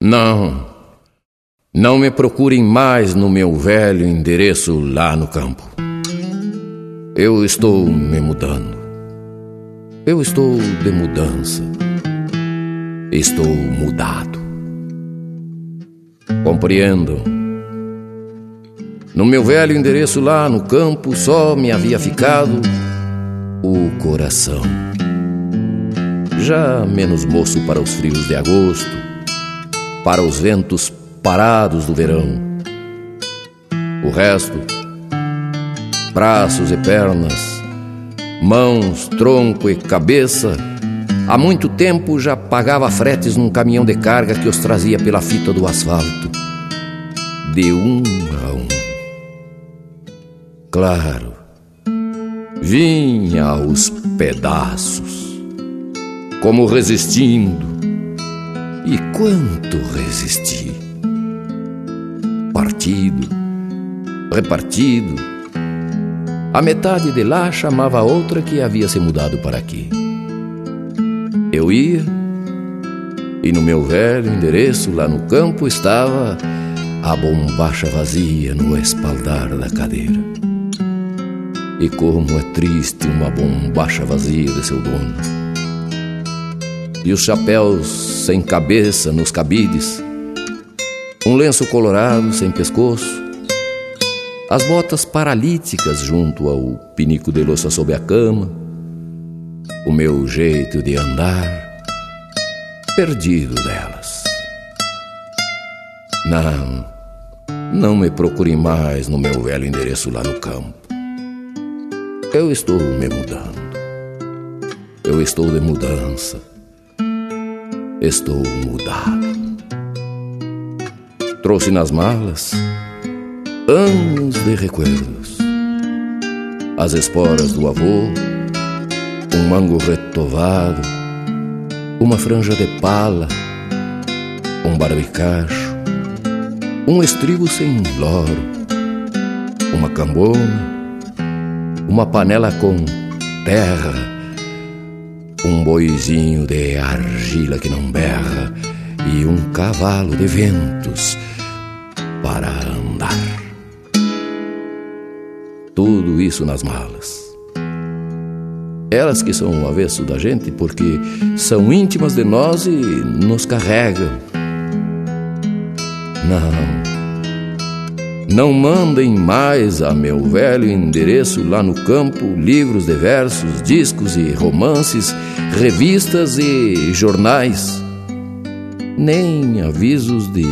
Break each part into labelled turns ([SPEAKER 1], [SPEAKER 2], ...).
[SPEAKER 1] Não, não me procurem mais no meu velho endereço lá no campo. Eu estou me mudando. Eu estou de mudança. Estou mudado. Compreendo. No meu velho endereço lá no campo só me havia ficado o coração. Já menos moço para os frios de agosto, para os ventos parados do verão. O resto, braços e pernas, mãos, tronco e cabeça, há muito tempo já pagava fretes num caminhão de carga que os trazia pela fita do asfalto, de um a um. Claro, vinha aos pedaços, como resistindo. E quanto resisti! Partido, repartido. A metade de lá chamava a outra que havia se mudado para aqui. Eu ia, e no meu velho endereço lá no campo estava a bombacha vazia no espaldar da cadeira. E como é triste uma bombacha vazia de seu dono. E os chapéus sem cabeça nos cabides, um lenço colorado sem pescoço, as botas paralíticas junto ao pinico de louça sob a cama, o meu jeito de andar, perdido delas. Não, não me procure mais no meu velho endereço lá no campo. Eu estou me mudando. Eu estou de mudança. Estou mudado. Trouxe nas malas anos de recuerdos. As esporas do avô, um mango retovado, uma franja de pala, um barbicacho, um estribo sem loro, uma cambona, uma panela com terra, um boizinho de argila que não berra e um cavalo de ventos para andar. Tudo isso nas malas. Elas que são o avesso da gente porque são íntimas de nós e nos carregam. Não, não mandem mais a meu velho endereço lá no campo livros de versos, discos e romances, revistas e jornais, nem avisos de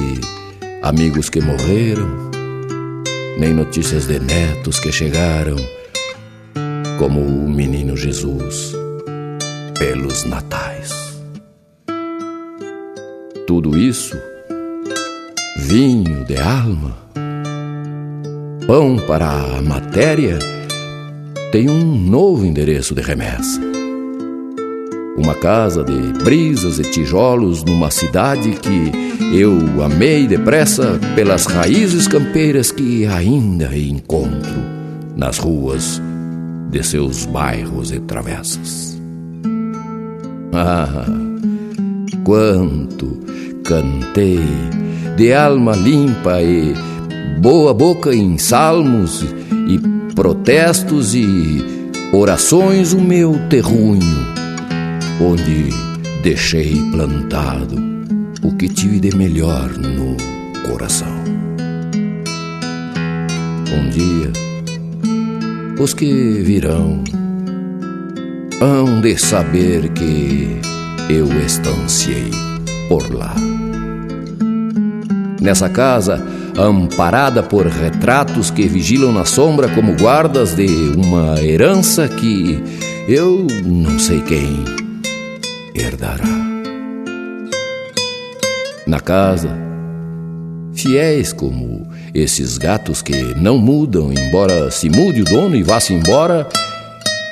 [SPEAKER 1] amigos que morreram, nem notícias de netos que chegaram, como o menino Jesus pelos natais. Tudo isso, vinho de alma pão para a matéria, tem um novo endereço de remessa. Uma casa de brisas e tijolos numa cidade que eu amei depressa pelas raízes campeiras que ainda encontro nas ruas de seus bairros e travessas. Ah, quanto cantei de alma limpa e boa boca em salmos e protestos e orações o meu terrunho, onde deixei plantado o que tive de melhor no coração. Um dia, os que virão hão de saber que eu estanciei por lá. Nessa casa, amparada por retratos que vigilam na sombra como guardas de uma herança que eu não sei quem herdará. Na casa, fiéis como esses gatos que não mudam, embora se mude o dono e vá-se embora,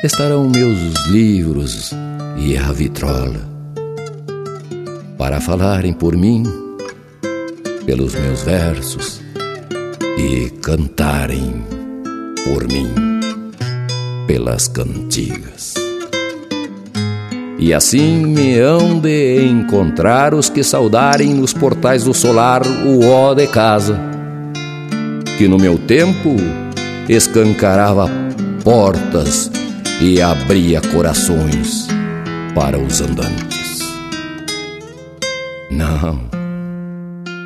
[SPEAKER 1] estarão meus livros e a vitrola para falarem por mim pelos meus versos e cantarem por mim pelas cantigas. E assim me hão de encontrar os que saudarem nos portais do solar o ó de casa, que no meu tempo escancarava portas e abria corações para os andantes. Não,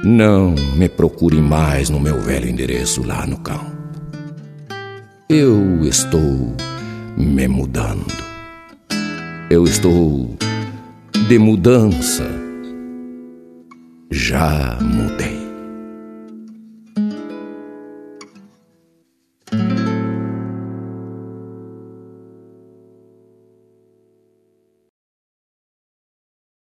[SPEAKER 1] não me procure mais no meu velho endereço lá no campo. Eu estou me mudando. Eu estou de mudança. Já mudei.